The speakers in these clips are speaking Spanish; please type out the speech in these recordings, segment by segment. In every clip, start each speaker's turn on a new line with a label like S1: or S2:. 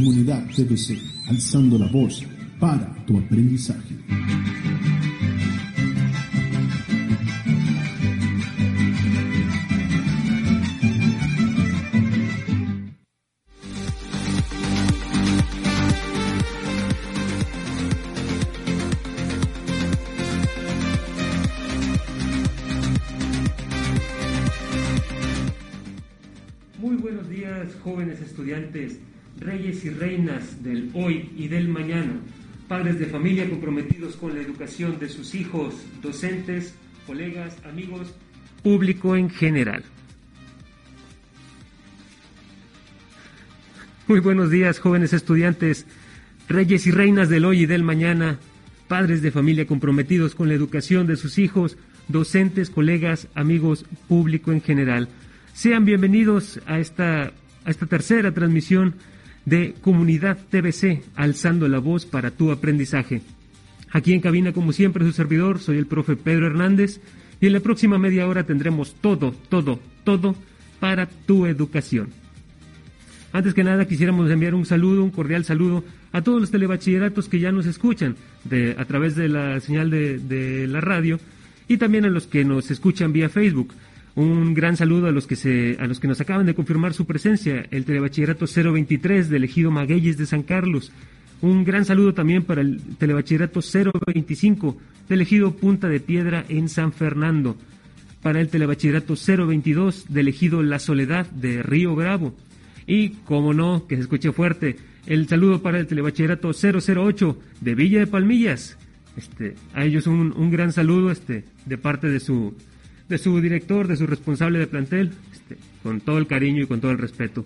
S1: Comunidad TBC, alzando la voz para tu aprendizaje.
S2: Muy buenos días, jóvenes estudiantes, reyes y reinas del hoy y del mañana, padres de familia comprometidos con la educación de sus hijos, docentes, colegas, amigos, público en general. Muy buenos días, jóvenes estudiantes, reyes y reinas del hoy y del mañana, padres de familia comprometidos con la educación de sus hijos, docentes, colegas, amigos, público en general. Sean bienvenidos a esta, a esta tercera transmisión de Comunidad TBC, alzando la voz para tu aprendizaje. Aquí en cabina, como siempre, su servidor, soy el profe Pedro Hernández, y en la próxima media hora tendremos todo, todo, todo para tu educación. Antes que nada, quisiéramos enviar un saludo, un cordial saludo a todos los telebachilleratos que ya nos escuchan de, a través de la señal de, de la radio y también a los que nos escuchan vía Facebook. Un gran saludo a los que se, a los que nos acaban de confirmar su presencia, el Telebachillerato 023 del Ejido Magueyes de San Carlos. Un gran saludo también para el Telebachillerato 025 del Ejido Punta de Piedra en San Fernando. Para el Telebachillerato 022 del Ejido La Soledad de Río Bravo. Y, como no, que se escuche fuerte, el saludo para el Telebachillerato 008 de Villa de Palmillas. Este, a ellos un, un gran saludo este, de parte de su, de su director, de su responsable de plantel, este, con todo el cariño y con todo el respeto.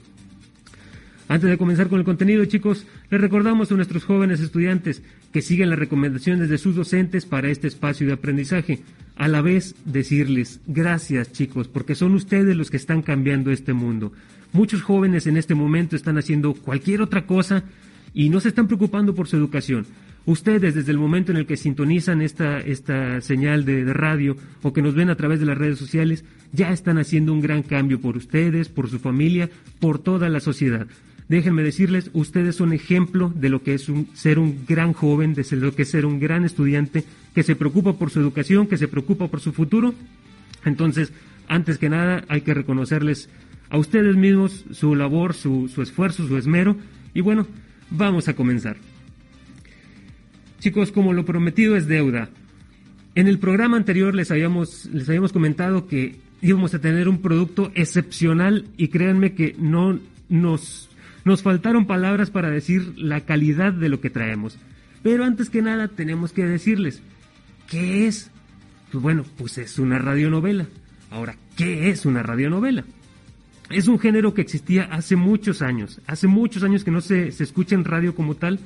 S2: Antes de comenzar con el contenido, chicos, les recordamos a nuestros jóvenes estudiantes que siguen las recomendaciones de sus docentes para este espacio de aprendizaje. A la vez, decirles gracias, chicos, porque son ustedes los que están cambiando este mundo. Muchos jóvenes en este momento están haciendo cualquier otra cosa y no se están preocupando por su educación. Ustedes, desde el momento en el que sintonizan esta, esta señal de, radio o que nos ven a través de las redes sociales, ya están haciendo un gran cambio por ustedes, por su familia, por toda la sociedad. Déjenme decirles, ustedes son ejemplo de lo que es un, ser un gran joven, de lo que es ser un gran estudiante, que se preocupa por su educación, que se preocupa por su futuro. Entonces, antes que nada, hay que reconocerles a ustedes mismos su labor, su, su esfuerzo, su esmero. Y bueno, vamos a comenzar. Chicos, como lo prometido es deuda. En el programa anterior les habíamos, les habíamos comentado que íbamos a tener un producto excepcional y créanme que no nos, nos faltaron palabras para decir la calidad de lo que traemos. Pero antes que nada tenemos que decirles, ¿qué es? Pues bueno, pues es una radionovela. Ahora, ¿qué es una radionovela? Es un género que existía hace muchos años, hace muchos años que no se, se escucha en radio como tal,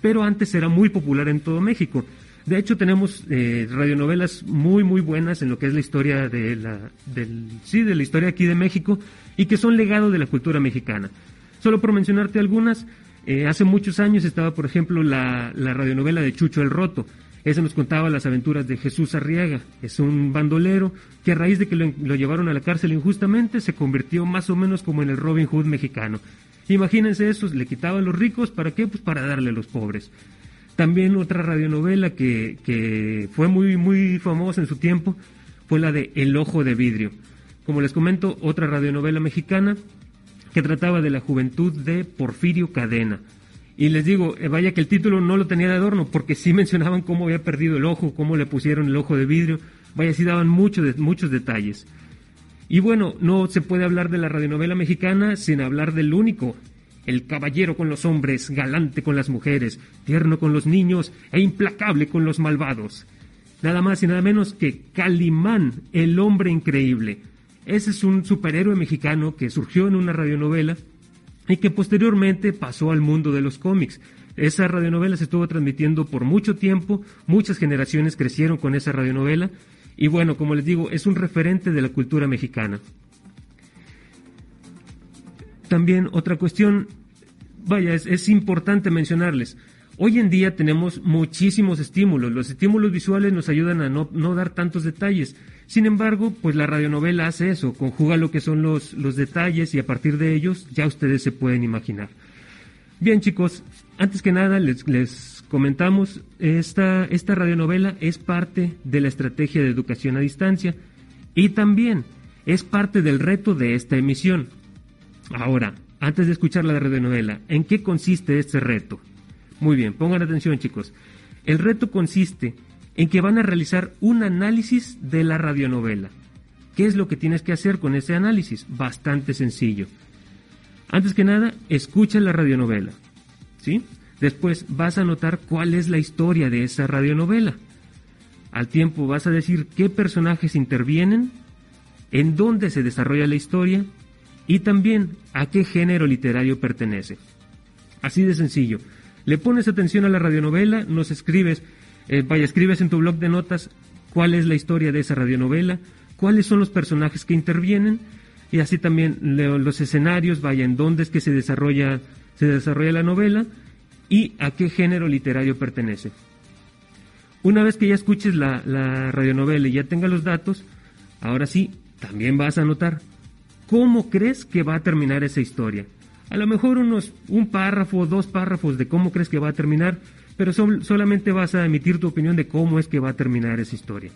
S2: pero antes era muy popular en todo México. De hecho, tenemos eh, radionovelas muy, muy buenas en lo que es la historia de la, del, sí, de la historia aquí de México y que son legado de la cultura mexicana. Solo por mencionarte algunas, eh, hace muchos años estaba, por ejemplo, la, la radionovela de Chucho el Roto. Esa nos contaba las aventuras de Jesús Arriaga. Es un bandolero que a raíz de que lo, lo llevaron a la cárcel injustamente se convirtió más o menos como en el Robin Hood mexicano. Imagínense eso, le quitaban los ricos, ¿para qué? Pues para darle a los pobres. También otra radionovela que, que fue muy, muy famosa en su tiempo fue la de El Ojo de Vidrio. Como les comento, otra radionovela mexicana que trataba de la juventud de Porfirio Cadena. Y les digo, eh, vaya que el título no lo tenía de adorno, porque sí mencionaban cómo había perdido el ojo, cómo le pusieron el ojo de vidrio, vaya, sí daban muchos detalles. Y bueno, no se puede hablar de la radionovela mexicana sin hablar del único, el caballero con los hombres, galante con las mujeres, tierno con los niños e implacable con los malvados. Nada más y nada menos que Calimán, el hombre increíble. Ese es un superhéroe mexicano que surgió en una radionovela y que posteriormente pasó al mundo de los cómics. Esa radionovela se estuvo transmitiendo por mucho tiempo, muchas generaciones crecieron con esa radionovela y bueno, como les digo, es un referente de la cultura mexicana. También otra cuestión, vaya, es, importante mencionarles. Hoy en día tenemos muchísimos estímulos. Los estímulos visuales nos ayudan a no, dar tantos detalles. Sin embargo, pues la radionovela hace eso, conjuga lo que son los, detalles y a partir de ellos ya ustedes se pueden imaginar. Bien chicos, antes que nada les, les comentamos, esta, esta radionovela es parte de la estrategia de educación a distancia y también es parte del reto de esta emisión. Ahora, antes de escuchar la radionovela, ¿en qué consiste este reto? Muy bien, pongan atención chicos. El reto consiste en que van a realizar un análisis de la radionovela. ¿Qué es lo que tienes que hacer con ese análisis? Bastante sencillo. Antes que nada, escucha la radionovela. ¿Sí? Después vas a notar cuál es la historia de esa radionovela. Al tiempo vas a decir qué personajes intervienen, en dónde se desarrolla la historia y también a qué género literario pertenece. Así de sencillo. Le pones atención a la radionovela, nos escribes, eh, vaya, escribes en tu blog de notas cuál es la historia de esa radionovela, cuáles son los personajes que intervienen y así también los escenarios, vaya, en dónde es que se desarrolla, se desarrolla la novela y a qué género literario pertenece. Una vez que ya escuches la, la radionovela y ya tengas los datos, ahora sí, también vas a anotar cómo crees que va a terminar esa historia. A lo mejor unos un párrafo dos párrafos de cómo crees que va a terminar, pero solamente vas a emitir tu opinión de cómo es que va a terminar esa historia.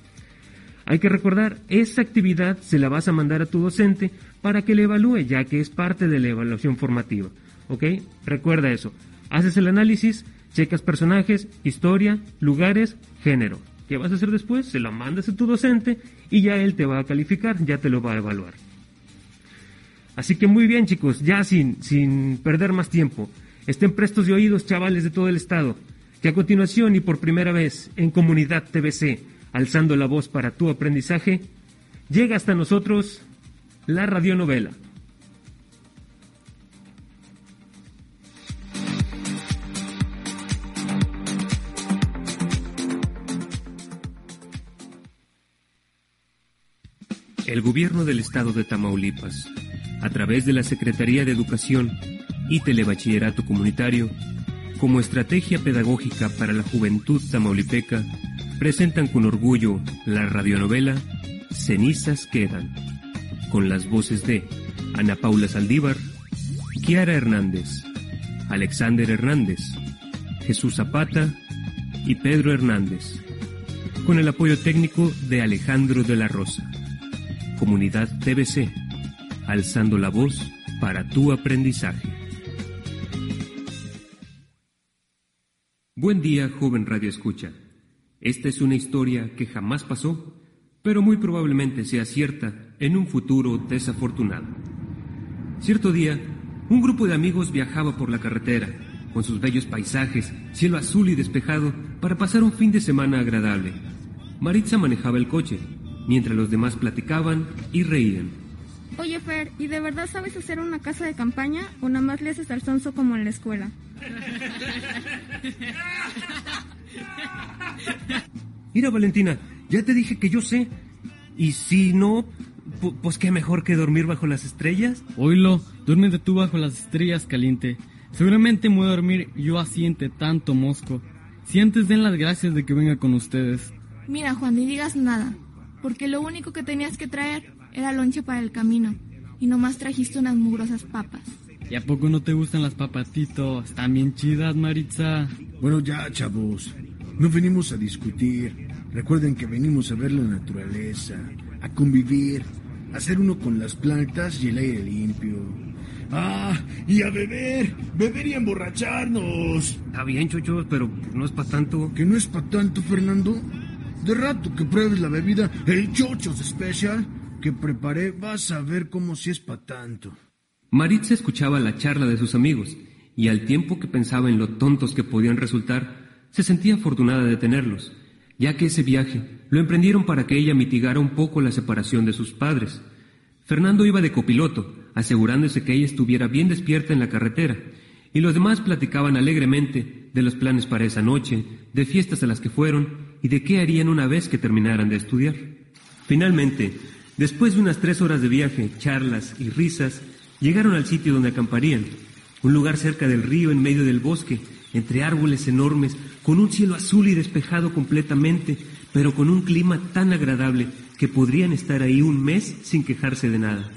S2: Hay que recordar, esa actividad se la vas a mandar a tu docente para que le evalúe, ya que es parte de la evaluación formativa. ¿Ok? Recuerda eso. Haces el análisis, checas personajes, historia, lugares, género. ¿Qué vas a hacer después? Se la mandas a tu docente y ya él te va a calificar, ya te lo va a evaluar. Así que muy bien chicos, ya sin, sin perder más tiempo, estén prestos de oídos chavales de todo el estado, que a continuación y por primera vez en Comunidad TBC, alzando la voz para tu aprendizaje, llega hasta nosotros la radionovela. El gobierno del estado de Tamaulipas, a través de la Secretaría de Educación y Telebachillerato Comunitario, como estrategia pedagógica para la juventud tamaulipeca, presentan con orgullo la radionovela Cenizas Quedan, con las voces de Ana Paula Saldívar, Kiara Hernández, Alexander Hernández, Jesús Zapata y Pedro Hernández, con el apoyo técnico de Alejandro de la Rosa. Comunidad TBC, alzando la voz para tu aprendizaje. Buen día, joven Radio Escucha. Esta es una historia que jamás pasó, pero muy probablemente sea cierta en un futuro desafortunado. Cierto día, un grupo de amigos viajaba por la carretera, con sus bellos paisajes, cielo azul y despejado, para pasar un fin de semana agradable. Maritza manejaba el coche, mientras los demás platicaban y reían.
S3: Oye, Fer, ¿y de verdad sabes hacer una casa de campaña o nada más le haces al sonso como en la escuela?
S2: Mira, Valentina, ya te dije que yo sé. Y si no, pues qué mejor que dormir bajo las estrellas.
S4: Oílo, duérmete tú bajo las estrellas, caliente. Seguramente me voy a dormir yo así entre tanto mosco. Si antes den las gracias de que venga con ustedes.
S3: Mira, Juan, ni digas nada, porque lo único que tenías que traer era lonche para el camino, y nomás trajiste unas mugrosas papas.
S4: ¿Y a poco no te gustan las papatitos? Están bien chidas, Maritza.
S1: Bueno, ya, chavos. No venimos a discutir. Recuerden que venimos a ver la naturaleza, a convivir, a ser uno con las plantas y el aire limpio. Ah, y a beber, beber y emborracharnos.
S2: Está bien, chocho, pero no es para tanto.
S1: ¿Que no es para tanto, Fernando? De rato que pruebes la bebida, el Chochos Special, que preparé, vas a ver cómo si es para tanto.
S2: Maritza escuchaba la charla de sus amigos y al tiempo que pensaba en lo tontos que podían resultar, se sentía afortunada de tenerlos, ya que ese viaje lo emprendieron para que ella mitigara un poco la separación de sus padres. Fernando iba de copiloto, asegurándose que ella estuviera bien despierta en la carretera, y los demás platicaban alegremente de los planes para esa noche, de fiestas a las que fueron y de qué harían una vez que terminaran de estudiar. Finalmente, después de unas tres horas de viaje, charlas y risas, llegaron al sitio donde acamparían, un lugar cerca del río en medio del bosque, entre árboles enormes, con un cielo azul y despejado completamente, pero con un clima tan agradable que podrían estar ahí un mes sin quejarse de nada.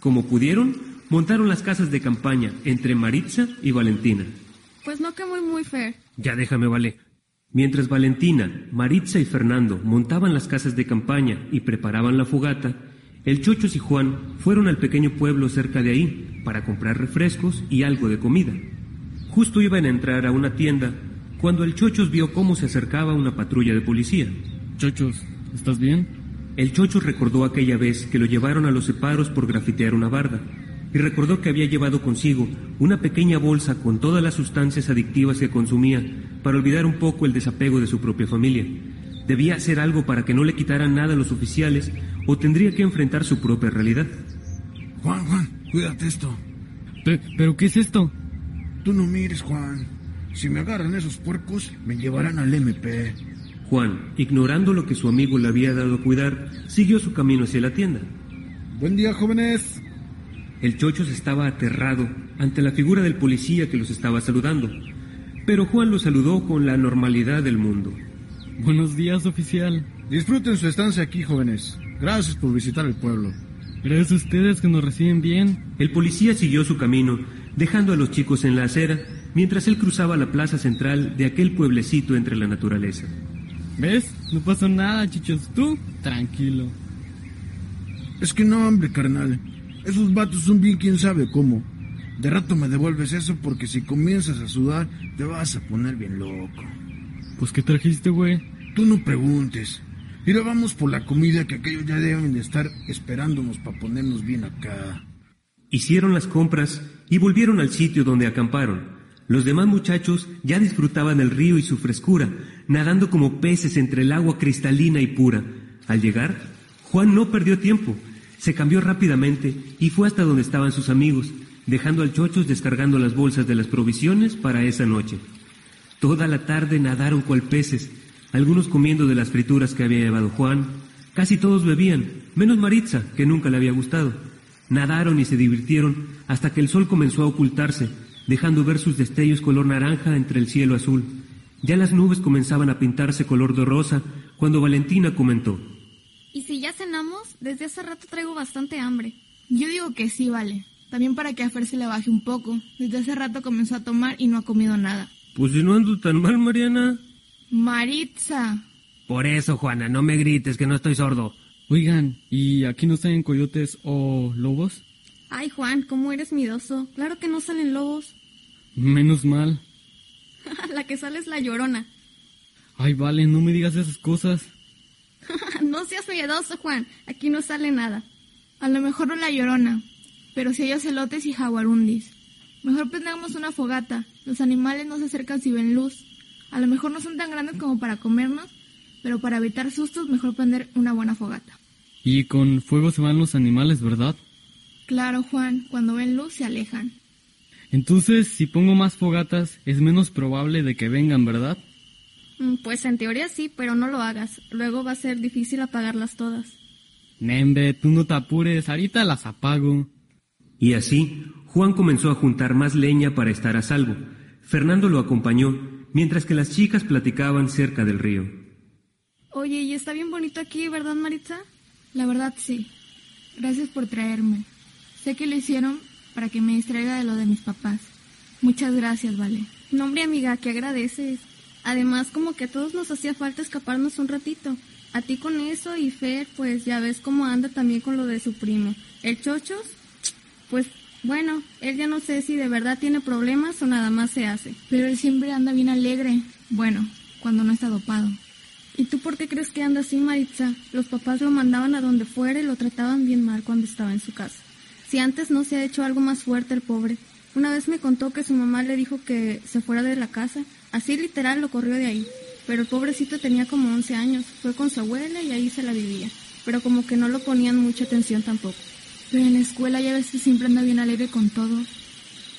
S2: Como pudieron, montaron las casas de campaña entre Maritza y Valentina.
S5: Pues no que muy, muy fair.
S2: Ya déjame, vale. Mientras Valentina, Maritza y Fernando montaban las casas de campaña y preparaban la fogata, el Chochos y Juan fueron al pequeño pueblo cerca de ahí para comprar refrescos y algo de comida. Justo iban a entrar a una tienda cuando el Chochos vio cómo se acercaba una patrulla de policía.
S4: Chochos, ¿estás bien?
S2: El Chochos recordó aquella vez que lo llevaron a los separos por grafitear una barda y recordó que había llevado consigo una pequeña bolsa con todas las sustancias adictivas que consumía para olvidar un poco el desapego de su propia familia. Debía hacer algo para que no le quitaran nada a los oficiales o tendría que enfrentar su propia realidad.
S1: Juan, Juan, cuídate esto.
S4: ¿Pero qué es esto?
S1: Tú no mires, Juan. Si me agarran esos puercos, me llevarán al MP.
S2: Juan, ignorando lo que su amigo le había dado a cuidar, siguió su camino hacia la tienda.
S1: Buen día, jóvenes.
S2: El Chochos estaba aterrado ante la figura del policía que los estaba saludando, pero Juan lo saludó con la normalidad del mundo.
S4: Buenos días, oficial.
S1: Disfruten su estancia aquí, jóvenes. Gracias por visitar el pueblo.
S4: Gracias a ustedes que nos reciben bien.
S2: El policía siguió su camino, dejando a los chicos en la acera, mientras él cruzaba la plaza central de aquel pueblecito entre la naturaleza.
S4: ¿Ves? No pasó nada, chichos. Tú, tranquilo.
S1: Es que no, hombre, carnal. Esos vatos son bien quién sabe cómo. De rato me devuelves eso porque si comienzas a sudar te vas a poner bien loco.
S4: Pues ¿qué trajiste, güey?
S1: Tú no preguntes. Mira, vamos por la comida que aquellos ya deben de estar esperándonos para ponernos bien acá.
S2: Hicieron las compras y volvieron al sitio donde acamparon. Los demás muchachos ya disfrutaban el río y su frescura, nadando como peces entre el agua cristalina y pura. Al llegar, Juan no perdió tiempo se cambió rápidamente y fue hasta donde estaban sus amigos, dejando al Chochos descargando las bolsas de las provisiones para esa noche. Toda la tarde nadaron cual peces, algunos comiendo de las frituras que había llevado Juan, casi todos bebían, menos Maritza, que nunca le había gustado. Nadaron y se divirtieron hasta que el sol comenzó a ocultarse, dejando ver sus destellos color naranja entre el cielo azul. Ya las nubes comenzaban a pintarse color de rosa cuando Valentina comentó.
S5: ¿Y si ya cenamos? Desde hace rato traigo bastante hambre.
S3: Yo digo que sí, vale. También para que a Fer se le baje un poco. Desde hace rato comenzó a tomar y no ha comido nada.
S2: Pues si no ando tan mal, Mariana.
S3: Maritza.
S2: Por eso, Juana, no me grites que no estoy sordo.
S4: Oigan, ¿y aquí no salen coyotes o lobos?
S5: Ay, Juan, ¿cómo eres midoso? Claro que no salen lobos.
S4: Menos mal.
S5: la que sale es la llorona.
S4: Ay, vale, no me digas esas cosas.
S5: no seas miedoso, Juan. Aquí no sale nada.
S3: A lo mejor no la llorona, pero si hay ocelotes y jaguarundis. Mejor prendamos una fogata. Los animales no se acercan si ven luz. A lo mejor no son tan grandes como para comernos, pero para evitar sustos mejor prender una buena fogata.
S4: Y con fuego se van los animales, ¿verdad?
S3: Claro, Juan. Cuando ven luz se alejan.
S4: Entonces, si pongo más fogatas, es menos probable de que vengan, ¿verdad?
S5: Mm, pues en teoría sí, pero no lo hagas. Luego va a ser difícil apagarlas todas.
S4: Nembe, tú no te apures, ahorita las apago.
S2: Y así, Juan comenzó a juntar más leña para estar a salvo. Fernando lo acompañó, mientras que las chicas platicaban cerca del río.
S5: Oye, y está bien bonito aquí, ¿verdad, Maritza?
S3: La verdad sí. Gracias por traerme. Sé que lo hicieron para que me distraiga de lo de mis papás. Muchas gracias, Vale.
S5: No, hombre, amiga, que agradeces. Además, como que a todos nos hacía falta escaparnos un ratito. A ti con eso y Fer, pues ya ves cómo anda también con lo de su primo. El Chochos, pues bueno, él ya no sé si de verdad tiene problemas o nada más se hace.
S3: Pero él siempre anda bien alegre. Bueno, cuando no está dopado.
S5: ¿Y tú por qué crees que anda así, Maritza? Los papás lo mandaban a donde fuera y lo trataban bien mal cuando estaba en su casa. Si antes no se ha hecho algo más fuerte el pobre. Una vez me contó que su mamá le dijo que se fuera de la casa Así literal lo corrió de ahí. Pero el pobrecito tenía como 11 años. Fue con su abuela y ahí se la vivía. Pero como que no lo ponían mucha atención tampoco.
S3: Pero en la escuela ya ves que siempre anda bien alegre con todo.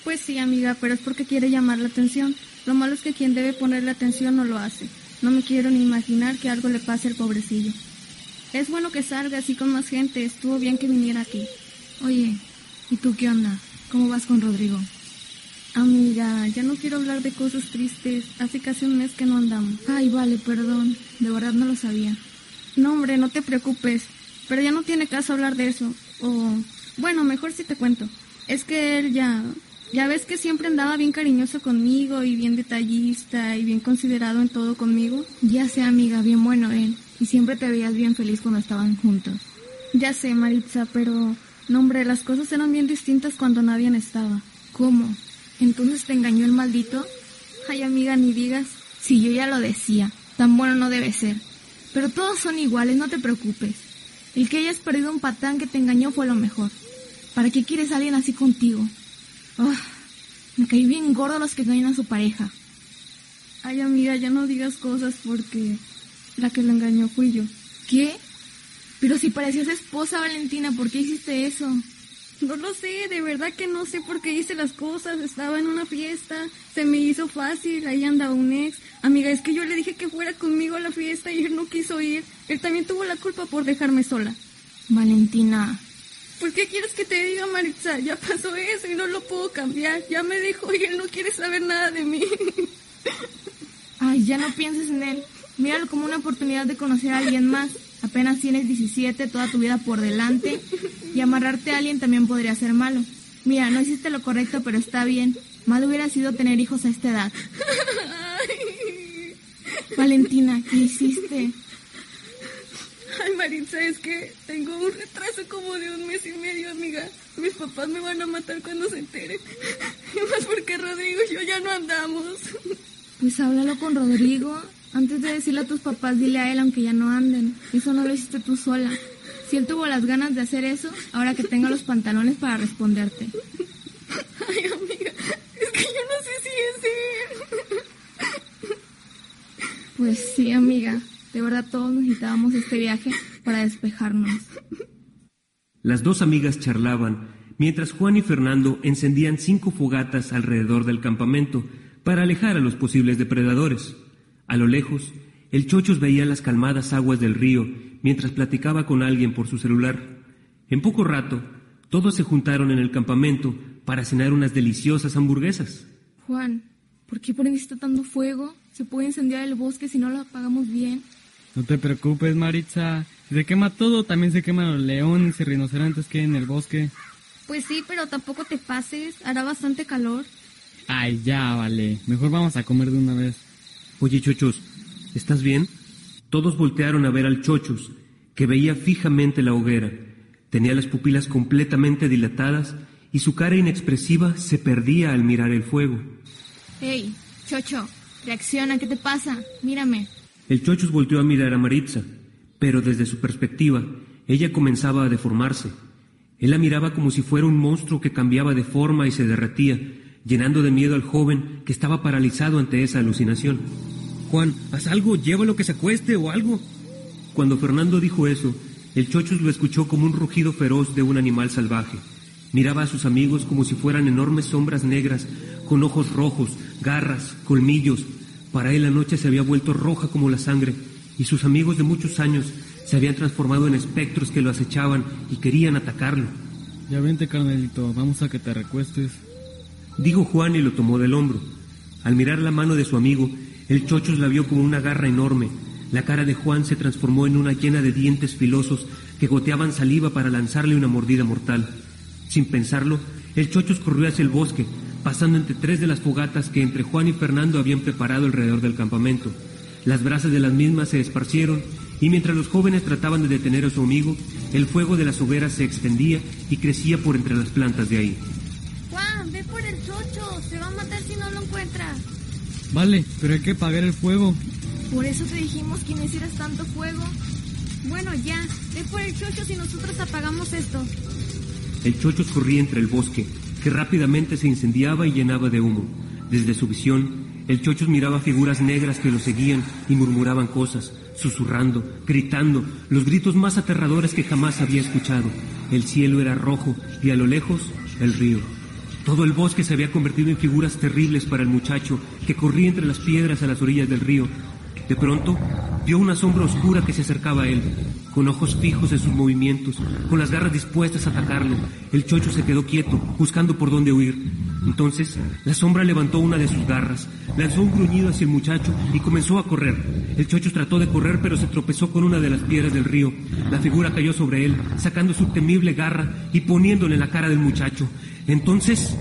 S5: Pues sí, amiga, pero es porque quiere llamar la atención. Lo malo es que quien debe ponerle atención no lo hace. No me quiero ni imaginar que algo le pase al pobrecillo. Es bueno que salga así con más gente. Estuvo bien que viniera aquí.
S3: Oye, ¿y tú qué onda? ¿Cómo vas con Rodrigo?
S5: Amiga, ya no quiero hablar de cosas tristes. Hace casi un mes que no andamos.
S3: Ay, vale, perdón. De verdad no lo sabía.
S5: No, hombre, no te preocupes. Pero ya no tiene caso hablar de eso. O, bueno, mejor si te cuento. Es que él ya... Ya ves que siempre andaba bien cariñoso conmigo y bien detallista y bien considerado en todo conmigo.
S3: Ya sé, amiga, bien bueno él. Y siempre te veías bien feliz cuando estaban juntos.
S5: Ya sé, Maritza, pero... No, hombre, las cosas eran bien distintas cuando nadie estaba.
S3: ¿Cómo? ¿Entonces te engañó el maldito?
S5: Ay, amiga, ni digas.
S3: Sí, yo ya lo decía. Tan bueno no debe ser. Pero todos son iguales, no te preocupes. El que hayas perdido un patán que te engañó fue lo mejor. ¿Para qué quieres a alguien así contigo? Oh, me caí bien gordo los que engañan a su pareja.
S5: Ay, amiga, ya no digas cosas porque la que lo engañó fui yo.
S3: ¿Qué? Pero si parecías esposa, Valentina, ¿por qué hiciste eso?
S5: No lo sé, de verdad que no sé por qué hice las cosas. Estaba en una fiesta, se me hizo fácil, ahí andaba un ex. Amiga, es que yo le dije que fuera conmigo a la fiesta y él no quiso ir. Él también tuvo la culpa por dejarme sola.
S3: Valentina.
S5: ¿Por qué quieres que te diga, Maritza? Ya pasó eso y no lo puedo cambiar. Ya me dejó y él no quiere saber nada de mí.
S3: Ay, ya no pienses en él. Míralo como una oportunidad de conocer a alguien más. Apenas tienes 17, toda tu vida por delante. Y amarrarte a alguien también podría ser malo. Mira, no hiciste lo correcto, pero está bien. Mal hubiera sido tener hijos a esta edad. Valentina, ¿qué hiciste?
S5: Ay, Maritza, es que tengo un retraso como de un mes y medio, amiga. Mis papás me van a matar cuando se enteren. Y más porque Rodrigo y yo ya no andamos.
S3: Pues háblalo con Rodrigo. Antes de decirle a tus papás, dile a él aunque ya no anden. Eso no lo hiciste tú sola. Si él tuvo las ganas de hacer eso, ahora que tenga los pantalones para responderte.
S5: Ay, amiga, es que yo no sé si es él.
S3: Pues sí, amiga. De verdad todos necesitábamos este viaje para despejarnos.
S2: Las dos amigas charlaban mientras Juan y Fernando encendían cinco fogatas alrededor del campamento para alejar a los posibles depredadores. A lo lejos, el Chochos veía las calmadas aguas del río mientras platicaba con alguien por su celular. En poco rato, todos se juntaron en el campamento para cenar unas deliciosas hamburguesas.
S3: Juan, ¿por qué prendiste tanto fuego? Se puede incendiar el bosque si no lo apagamos bien.
S4: No te preocupes, Maritza. Si se quema todo, también se queman los leones y rinocerontes que hay en el bosque.
S5: Pues sí, pero tampoco te pases. Hará bastante calor.
S4: Ay, ya, vale. Mejor vamos a comer de una vez.
S2: Oye, Chochos, ¿estás bien? Todos voltearon a ver al Chochos, que veía fijamente la hoguera. Tenía las pupilas completamente dilatadas y su cara inexpresiva se perdía al mirar el fuego.
S3: ¡Ey, Chocho! Reacciona, ¿qué te pasa? Mírame.
S2: El Chochos volteó a mirar a Maritza, pero desde su perspectiva, ella comenzaba a deformarse. Él la miraba como si fuera un monstruo que cambiaba de forma y se derretía, llenando de miedo al joven que estaba paralizado ante esa alucinación. Juan, haz algo, llévalo que se acueste o algo. Cuando Fernando dijo eso, el Chochos lo escuchó como un rugido feroz de un animal salvaje. Miraba a sus amigos como si fueran enormes sombras negras, con ojos rojos, garras, colmillos. Para él la noche se había vuelto roja como la sangre, y sus amigos de muchos años se habían transformado en espectros que lo acechaban y querían atacarlo.
S4: Ya vente, carnalito, vamos a que te recuestes.
S2: Dijo Juan y lo tomó del hombro. Al mirar la mano de su amigo, el Chochos la vio como una garra enorme. La cara de Juan se transformó en una llena de dientes filosos que goteaban saliva para lanzarle una mordida mortal. Sin pensarlo, el Chochos corrió hacia el bosque, pasando entre tres de las fogatas que entre Juan y Fernando habían preparado alrededor del campamento. Las brasas de las mismas se esparcieron y mientras los jóvenes trataban de detener a su amigo, el fuego de las hogueras se extendía y crecía por entre las plantas de ahí.
S5: Juan, ve por el chocho. Se va a matar si no lo encuentras.
S4: Vale, pero hay que apagar el fuego.
S3: Por eso te dijimos que no hicieras tanto fuego.
S5: Bueno, ya. Ve por el chocho si nosotros apagamos esto.
S2: El Chochos corría entre el bosque, que rápidamente se incendiaba y llenaba de humo. Desde su visión, el Chochos miraba figuras negras que lo seguían y murmuraban cosas, susurrando, gritando, los gritos más aterradores que jamás había escuchado. El cielo era rojo y a lo lejos, el río. Todo el bosque se había convertido en figuras terribles para el muchacho que corría entre las piedras a las orillas del río. De pronto, vio una sombra oscura que se acercaba a él, con ojos fijos en sus movimientos, con las garras dispuestas a atacarlo. El chocho se quedó quieto, buscando por dónde huir. Entonces, la sombra levantó una de sus garras, lanzó un gruñido hacia el muchacho y comenzó a correr. El chocho trató de correr, pero se tropezó con una de las piedras del río. La figura cayó sobre él, sacando su temible garra y poniéndole en la cara del muchacho. Entonces,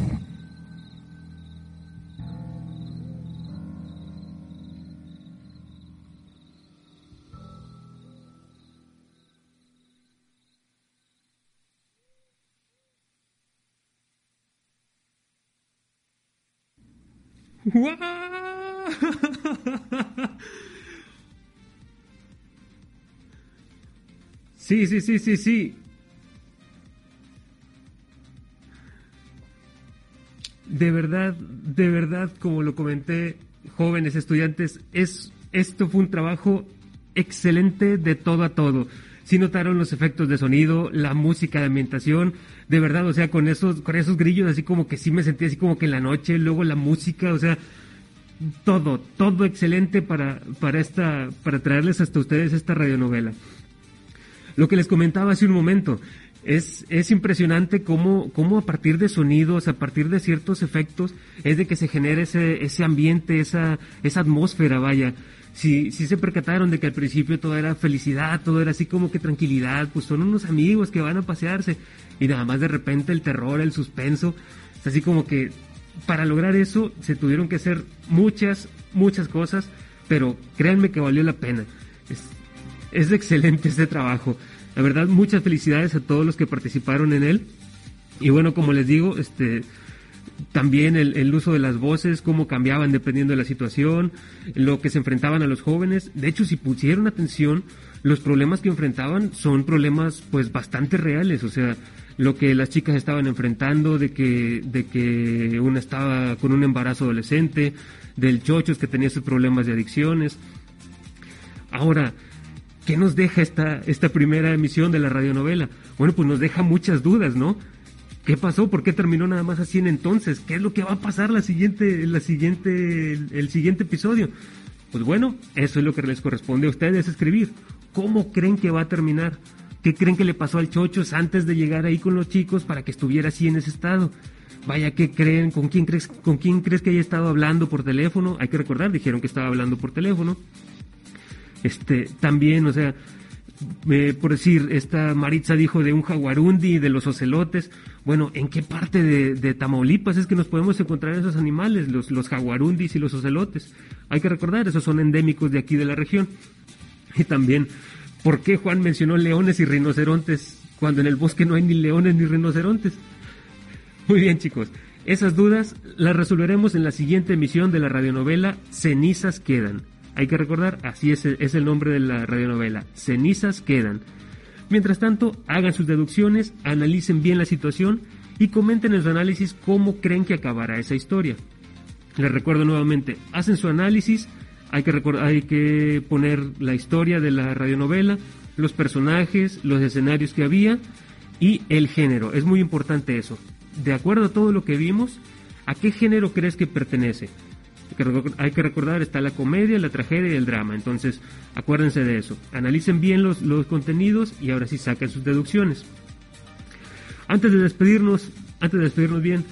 S2: Sí, sí, sí, sí, sí. De verdad, de verdad, como lo comenté, jóvenes estudiantes, es esto fue un trabajo excelente de todo a todo. Si notaron los efectos de sonido, la música de ambientación, de verdad, o sea, con esos, con esos grillos así como que sí me sentí así como que en la noche, luego la música, o sea, todo, todo excelente para, para esta, para traerles hasta ustedes esta radionovela. Lo que les comentaba hace un momento, es, es impresionante cómo, cómo a partir de sonidos, a partir de ciertos efectos, es de que se genera ese, ese ambiente, esa, esa atmósfera, vaya. Si, si se percataron de que al principio todo era felicidad, todo era así como que tranquilidad, pues son unos amigos que van a pasearse y nada más de repente el terror, el suspenso, es así como que para lograr eso se tuvieron que hacer muchas, muchas cosas, pero créanme que valió la pena. Es, es excelente este trabajo. La verdad, muchas felicidades a todos los que participaron en él. Y bueno, como les digo, este también el, uso de las voces, cómo cambiaban dependiendo de la situación, lo que se enfrentaban a los jóvenes. De hecho, si pusieron atención, los problemas que enfrentaban son problemas pues bastante reales, o sea, lo que las chicas estaban enfrentando, de que, de que una estaba con un embarazo adolescente, del chochos que tenía sus problemas de adicciones. Ahora, ¿qué nos deja esta, esta primera emisión de la radionovela? Bueno, pues nos deja muchas dudas, ¿no? ¿Qué pasó? ¿Por qué terminó nada más así en entonces? ¿Qué es lo que va a pasar la siguiente, la siguiente, el, siguiente episodio? Pues bueno, eso es lo que les corresponde a ustedes escribir. ¿Cómo creen que va a terminar? ¿Qué creen que le pasó al Chochos antes de llegar ahí con los chicos para que estuviera así en ese estado? Vaya, ¿qué creen? ¿Con quién crees, con quién crees que haya estado hablando por teléfono? Hay que recordar, dijeron que estaba hablando por teléfono. Este, también, o sea, eh, por decir, esta Maritza dijo de un jaguarundi, de los ocelotes. Bueno, ¿en qué parte de, de, Tamaulipas es que nos podemos encontrar esos animales, los, los jaguarundis y los ocelotes? Hay que recordar, esos son endémicos de aquí de la región. Y también, ¿por qué Juan mencionó leones y rinocerontes cuando en el bosque no hay ni leones ni rinocerontes? Muy bien, chicos. Esas dudas las resolveremos en la siguiente emisión de la radionovela Cenizas Quedan. Hay que recordar, así es el, es el nombre de la radionovela, Cenizas Quedan. Mientras tanto, hagan sus deducciones, analicen bien la situación y comenten en su análisis cómo creen que acabará esa historia. Les recuerdo nuevamente, hacen su análisis, hay que, hay que poner la historia de la radionovela, los personajes, los escenarios que había y el género. Es muy importante eso. De acuerdo a todo lo que vimos, ¿a qué género crees que pertenece? Hay que recordar, está la comedia, la tragedia y el drama. Entonces, acuérdense de eso. Analicen bien los, los contenidos y ahora sí saquen sus deducciones. Antes de despedirnos, antes de despedirnos bien,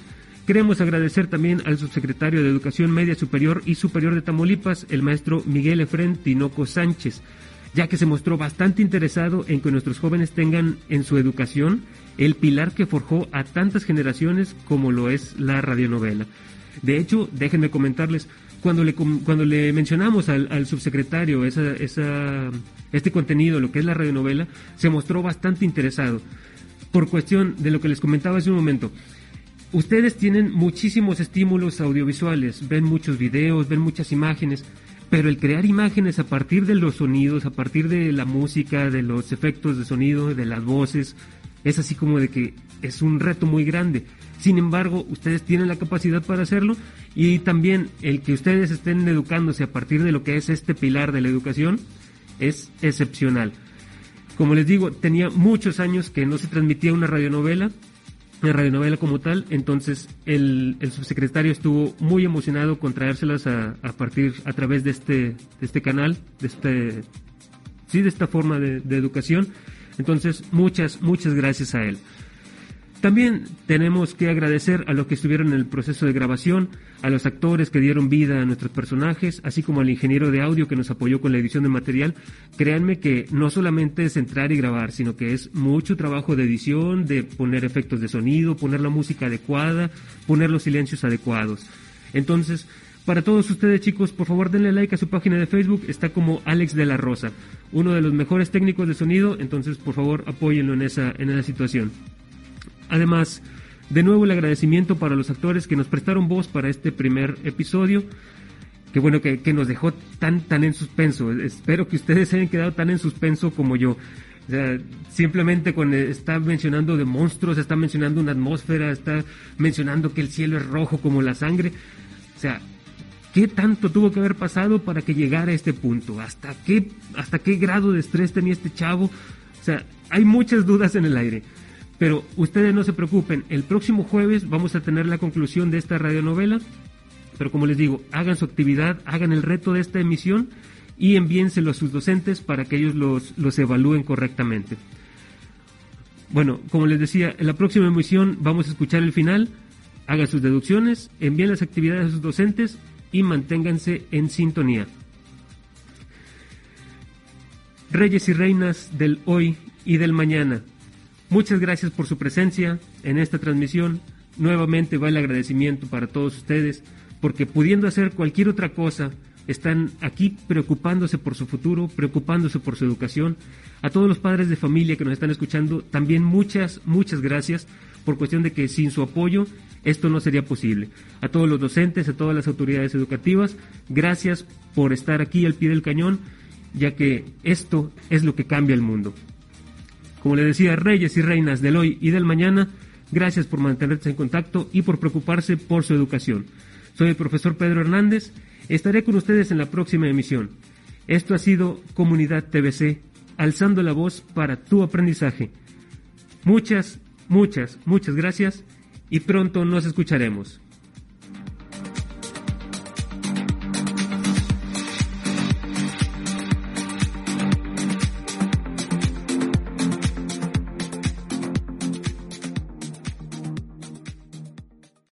S2: Queremos agradecer también al subsecretario de Educación Media Superior y Superior de Tamaulipas, el maestro Miguel Efren Tinoco Sánchez, ya que se mostró bastante interesado en que nuestros jóvenes tengan en su educación el pilar que forjó a tantas generaciones como lo es la radionovela. De hecho, déjenme comentarles, cuando le, cuando le mencionamos al, al subsecretario esa, esa, este contenido, lo que es la radionovela, se mostró bastante interesado. Por cuestión de lo que les comentaba hace un momento, ustedes tienen muchísimos estímulos audiovisuales, ven muchos videos, ven muchas imágenes, pero el crear imágenes a partir de los sonidos, a partir de la música, de los efectos de sonido, de las voces, es así como de que es un reto muy grande. Sin embargo, ustedes tienen la capacidad para hacerlo y también el que ustedes estén educándose a partir de lo que es este pilar de la educación es excepcional. Como les digo, tenía muchos años que no se transmitía una radionovela, una radionovela como tal, entonces el, subsecretario estuvo muy emocionado con traérselas a, a, partir, a través de este, de este canal, de este, sí, de esta forma de, de educación. Entonces, muchas, muchas gracias a él. También tenemos que agradecer a los que estuvieron en el proceso de grabación, a los actores que dieron vida a nuestros personajes, así como al ingeniero de audio que nos apoyó con la edición del material. Créanme que no solamente es entrar y grabar, sino que es mucho trabajo de edición, de poner efectos de sonido, poner la música adecuada, poner los silencios adecuados. Entonces, para todos ustedes chicos, por favor denle like a su página de Facebook, está como Alex de la Rosa, uno de los mejores técnicos de sonido, entonces por favor apóyenlo en esa, en esa situación. Además, De nuevo el agradecimiento para los actores que nos prestaron voz para este primer episodio. Qué bueno que, que nos dejó tan, tan en suspenso. Espero que ustedes se hayan quedado tan en suspenso como yo. O sea, simplemente cuando está mencionando de monstruos, está mencionando una atmósfera, está mencionando que el cielo es rojo como la sangre. O sea, ¿qué tanto tuvo que haber pasado para que llegara a este punto? ¿Hasta qué, hasta qué grado de estrés tenía este chavo? O sea, hay muchas dudas en el aire. Pero ustedes no se preocupen, el próximo jueves vamos a tener la conclusión de esta radionovela. Pero como les digo, hagan su actividad, hagan el reto de esta emisión y envíenselo a sus docentes para que ellos los, los evalúen correctamente. Bueno, como les decía, en la próxima emisión vamos a escuchar el final, hagan sus deducciones, envíen las actividades a sus docentes y manténganse en sintonía. Reyes y reinas del hoy y del mañana, muchas gracias por su presencia en esta transmisión. Nuevamente va el agradecimiento para todos ustedes, porque pudiendo hacer cualquier otra cosa, están aquí preocupándose por su futuro, preocupándose por su educación. A todos los padres de familia que nos están escuchando, también muchas, muchas gracias por cuestión de que sin su apoyo esto no sería posible. A todos los docentes, a todas las autoridades educativas, gracias por estar aquí al pie del cañón, ya que esto es lo que cambia el mundo. Como le decía, reyes y reinas del hoy y del mañana, gracias por mantenerse en contacto y por preocuparse por su educación. Soy el profesor Pedro Hernández Estaré con ustedes en la próxima emisión. Esto ha sido Comunidad TVC, alzando la voz para tu aprendizaje. Muchas, muchas, muchas gracias y pronto nos escucharemos.